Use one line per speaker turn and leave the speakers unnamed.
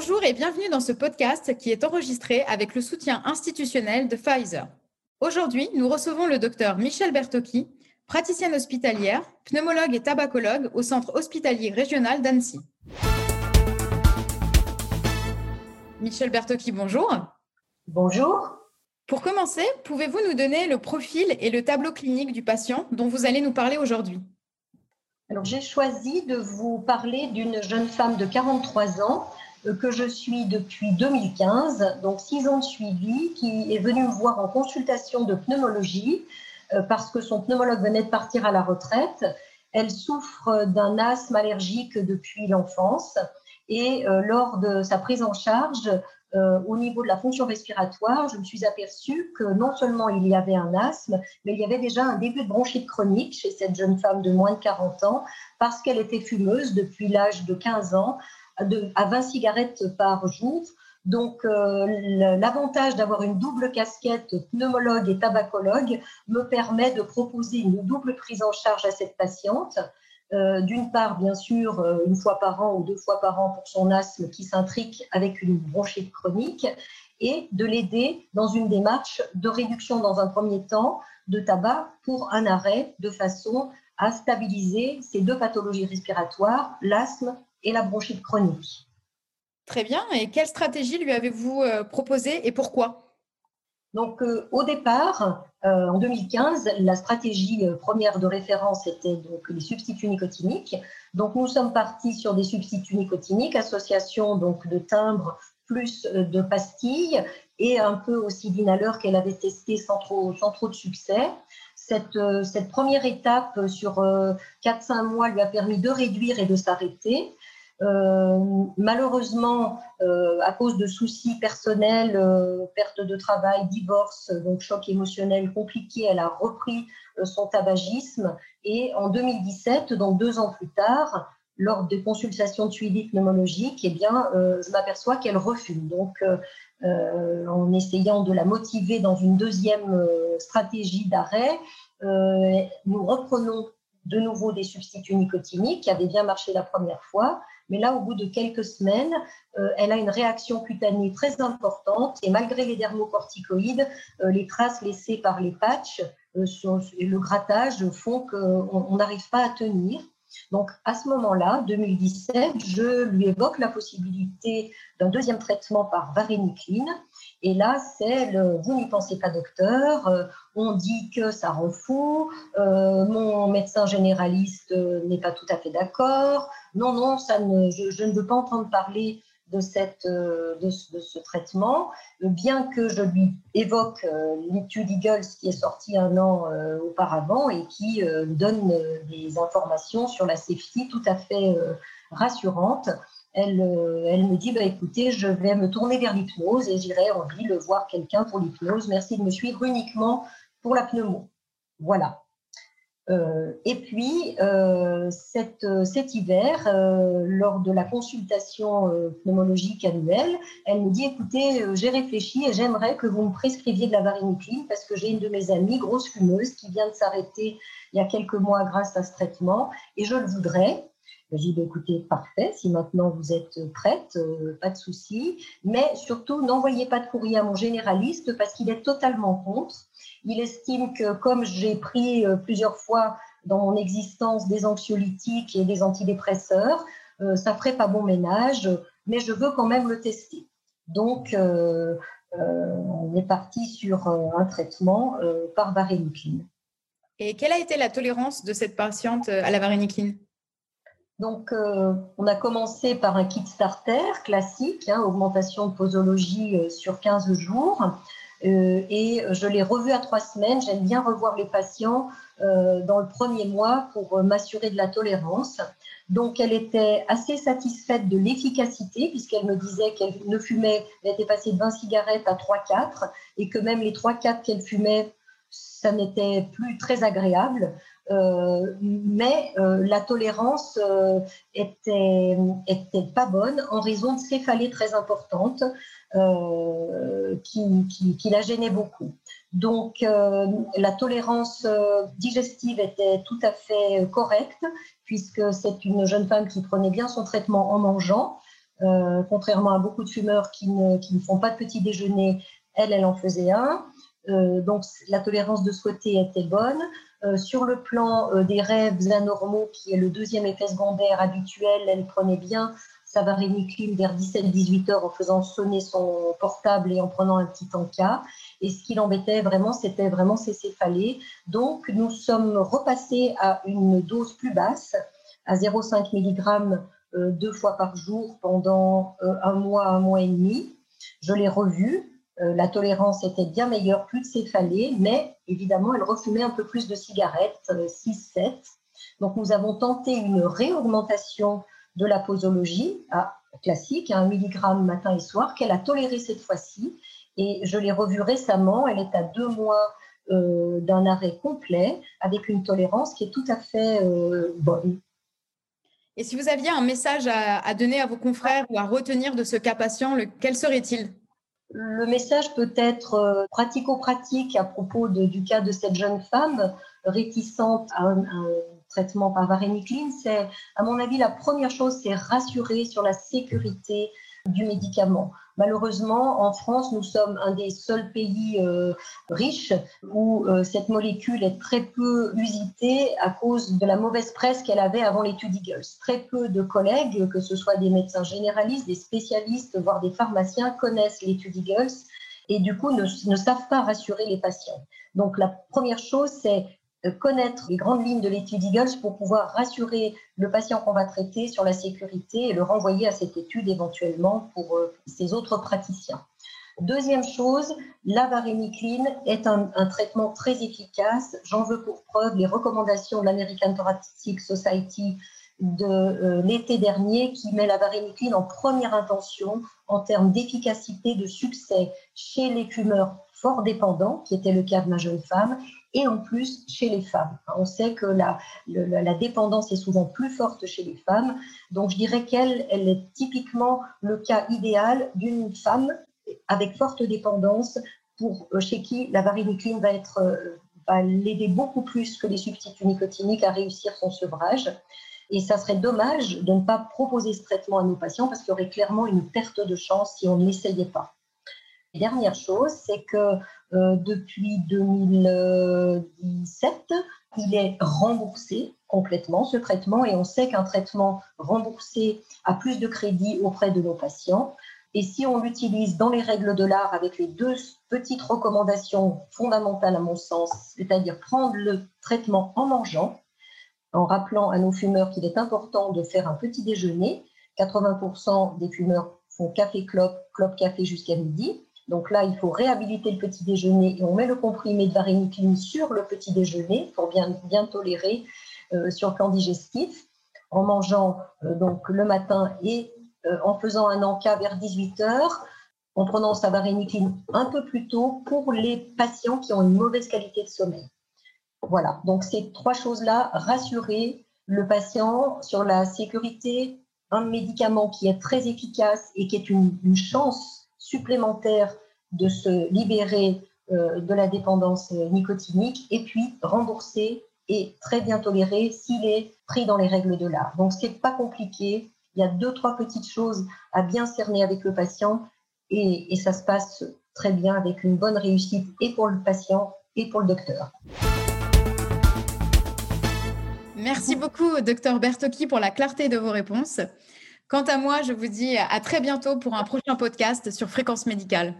Bonjour et bienvenue dans ce podcast qui est enregistré avec le soutien institutionnel de Pfizer. Aujourd'hui, nous recevons le docteur Michel Bertocchi, praticienne hospitalière, pneumologue et tabacologue au Centre hospitalier régional d'Annecy. Michel Bertocchi, bonjour.
Bonjour.
Pour commencer, pouvez-vous nous donner le profil et le tableau clinique du patient dont vous allez nous parler aujourd'hui?
Alors, j'ai choisi de vous parler d'une jeune femme de 43 ans que je suis depuis 2015, donc six ans de suivi, qui est venue me voir en consultation de pneumologie euh, parce que son pneumologue venait de partir à la retraite. Elle souffre d'un asthme allergique depuis l'enfance. Et euh, lors de sa prise en charge, au niveau de la fonction respiratoire, je me suis aperçue que non seulement il y avait un asthme, mais il y avait déjà un début de bronchite chronique chez cette jeune femme de moins de 40 ans parce qu'elle était fumeuse depuis l'âge de 15 ans à 20 cigarettes par jour. Donc, euh, l'avantage d'avoir une double casquette pneumologue et tabacologue me permet de proposer une double prise en charge à cette patiente. Euh, d'une part, bien sûr, euh, une fois par an ou deux fois par an pour son asthme qui s'intrique avec une bronchite chronique, et de l'aider dans une démarche de réduction dans un premier temps de tabac pour un arrêt de façon à stabiliser ces deux pathologies respiratoires, l'asthme et la bronchite chronique.
Très bien. Et quelle stratégie lui avez-vous euh, proposée et pourquoi?
Donc, euh, au départ, euh, en 2015, la stratégie première de référence était donc les substituts nicotiniques. Donc, nous sommes partis sur des substituts nicotiniques, association donc de timbres plus de pastilles et un peu aussi d'inhaleur qu'elle avait testé sans trop, sans trop de succès. Cette, cette première étape sur 4-5 mois lui a permis de réduire et de s'arrêter. Euh, malheureusement, euh, à cause de soucis personnels, euh, perte de travail, divorce, donc choc émotionnel compliqué, elle a repris son tabagisme. Et en 2017, donc deux ans plus tard, lors des consultations de suivi pneumologique, eh bien, je m'aperçois qu'elle refuse. Donc, en essayant de la motiver dans une deuxième stratégie d'arrêt, nous reprenons de nouveau des substituts nicotiniques qui avaient bien marché la première fois. Mais là, au bout de quelques semaines, euh, elle a une réaction cutanée très importante et malgré les dermocorticoïdes, euh, les traces laissées par les patchs euh, et le grattage font qu'on n'arrive pas à tenir. Donc, à ce moment-là, 2017, je lui évoque la possibilité d'un deuxième traitement par varénicline. Et là, c'est le vous n'y pensez pas, docteur, euh, on dit que ça rend fou, euh, mon médecin généraliste n'est pas tout à fait d'accord. Non, non, ça ne, je, ne veux pas entendre parler de, cette, euh, de, ce traitement, bien que je lui évoque l'étude Eagles qui est sortie un an auparavant et qui donne des informations sur la safety tout à fait rassurantes elle, euh, elle me dit bah, écoutez, je vais me tourner vers l'hypnose et j'irai en ville voir quelqu'un pour l'hypnose. Merci de me suivre uniquement pour la pneumo. Voilà. Euh, et puis, euh, cet, hiver, lors de la consultation pneumologique annuelle, elle me dit écoutez, j'ai réfléchi et j'aimerais que vous me prescriviez de la varénicline parce que j'ai une de mes amies, grosse fumeuse, qui vient de s'arrêter il y a quelques mois grâce à ce traitement et je le voudrais. J'ai dit, bah, écoutez, parfait, si maintenant vous êtes prête, euh, pas de souci. Mais surtout, n'envoyez pas de courrier à mon généraliste parce qu'il est totalement contre. Il estime que comme j'ai pris euh, plusieurs fois dans mon existence des anxiolytiques et des antidépresseurs, euh, ça ferait pas bon ménage, mais je veux quand même le tester. Donc, on est parti sur un traitement par varénicline.
Et quelle a été la tolérance de cette patiente à la varénicline?
Donc, euh, on a commencé par un kit starter classique, hein, augmentation de posologie euh, sur 15 jours. Euh, et je l'ai revu à trois semaines. J'aime bien revoir les patients dans le premier mois pour m'assurer de la tolérance. Donc, elle était assez satisfaite de l'efficacité, puisqu'elle me disait qu'elle ne fumait, elle était passée de 20 cigarettes à 3-4, et que même les 3-4 qu'elle fumait, ça n'était plus très agréable. Euh, mais euh, la tolérance euh, était, était pas bonne en raison de céphalées très importantes qui, qui, qui, la gênaient beaucoup. Donc la tolérance digestive était tout à fait correcte puisque c'est une jeune femme qui prenait bien son traitement en mangeant. contrairement à beaucoup de fumeurs qui ne, qui ne, font pas de petit déjeuner, elle, elle en faisait un. donc la tolérance de souhaiter était bonne. sur le plan des rêves anormaux, qui est le deuxième effet secondaire habituel, elle prenait bien sa varénicline vers 17-18 heures en faisant sonner son portable et en prenant un petit encas. Et ce qui l'embêtait vraiment, c'était vraiment ses céphalées. Donc, nous sommes repassés à une dose plus basse, à 0,5 mg euh, deux fois par jour pendant euh, un mois, un mois et demi. Je l'ai revue. Euh, la tolérance était bien meilleure, plus de céphalées, mais évidemment, elle refumait un peu plus de cigarettes, 6-7. Donc, nous avons tenté une réaugmentation de la posologie à, classique, à 1 mg matin et soir, qu'elle a toléré cette fois-ci. Et je l'ai revue récemment, elle est à deux mois euh, d'un arrêt complet, avec une tolérance qui est tout à fait euh, bonne.
Et si vous aviez un message à, donner à vos confrères ou à retenir de ce cas patient, quel serait-il?
Le message peut être euh, pratico-pratique à propos du cas de cette jeune femme réticente à un traitement par varénicline, c'est, à mon avis, la première chose, c'est rassurer sur la sécurité du médicament. Malheureusement, en France, nous sommes un des seuls pays euh, riches où euh, cette molécule est très peu usitée à cause de la mauvaise presse qu'elle avait avant l'étude Eagles. Très peu de collègues, que ce soit des médecins généralistes, des spécialistes, voire des pharmaciens, connaissent l'étude Eagles et du coup ne savent pas rassurer les patients. Donc la première chose, c'est connaître les grandes lignes de l'étude Eagles pour pouvoir rassurer le patient qu'on va traiter sur la sécurité et le renvoyer à cette étude éventuellement pour euh, ses autres praticiens. Deuxième chose, la varénicline est un, traitement très efficace. J'en veux pour preuve les recommandations de l'American Thoracic Society de euh, l'été dernier qui met la varénicline en première intention en termes d'efficacité, de succès chez les fumeurs fort dépendants, qui était le cas de ma jeune femme, et en plus chez les femmes. On sait que la, dépendance est souvent plus forte chez les femmes, donc je dirais qu'elle elle est typiquement le cas idéal d'une femme avec forte dépendance pour euh, chez qui la varénicline va euh, va l'aider beaucoup plus que les substituts nicotiniques à réussir son sevrage. Et ça serait dommage de ne pas proposer ce traitement à nos patients parce qu'il y aurait clairement une perte de chance si on ne l'essayait pas. Dernière chose, c'est que euh, depuis 2017, il est remboursé complètement ce traitement et on sait qu'un traitement remboursé a plus de crédit auprès de nos patients. Et si on l'utilise dans les règles de l'art avec les deux petites recommandations fondamentales à mon sens, c'est-à-dire prendre le traitement en mangeant, en rappelant à nos fumeurs qu'il est important de faire un petit déjeuner. 80% des fumeurs font café-clope, clope-café jusqu'à midi. Donc là, il faut réhabiliter le petit déjeuner et on met le comprimé de varénicline sur le petit déjeuner pour bien, bien tolérer euh, sur le plan digestif en mangeant euh, donc le matin et euh, en faisant un encas vers 18 heures, en prenant sa varénicline un peu plus tôt pour les patients qui ont une mauvaise qualité de sommeil. Voilà, donc ces trois choses-là, rassurer le patient sur la sécurité, un médicament qui est très efficace et qui est une, chance supplémentaire de se libérer euh, de la dépendance nicotinique et puis rembourser et très bien toléré s'il est pris dans les règles de l'art. Donc c'est pas compliqué, il y a deux trois petites choses à bien cerner avec le patient et, et ça se passe très bien avec une bonne réussite et pour le patient et pour le docteur.
Merci beaucoup, docteur Bertocchi, pour la clarté de vos réponses. Quant à moi, je vous dis à très bientôt pour un prochain podcast sur Fréquence Médicale.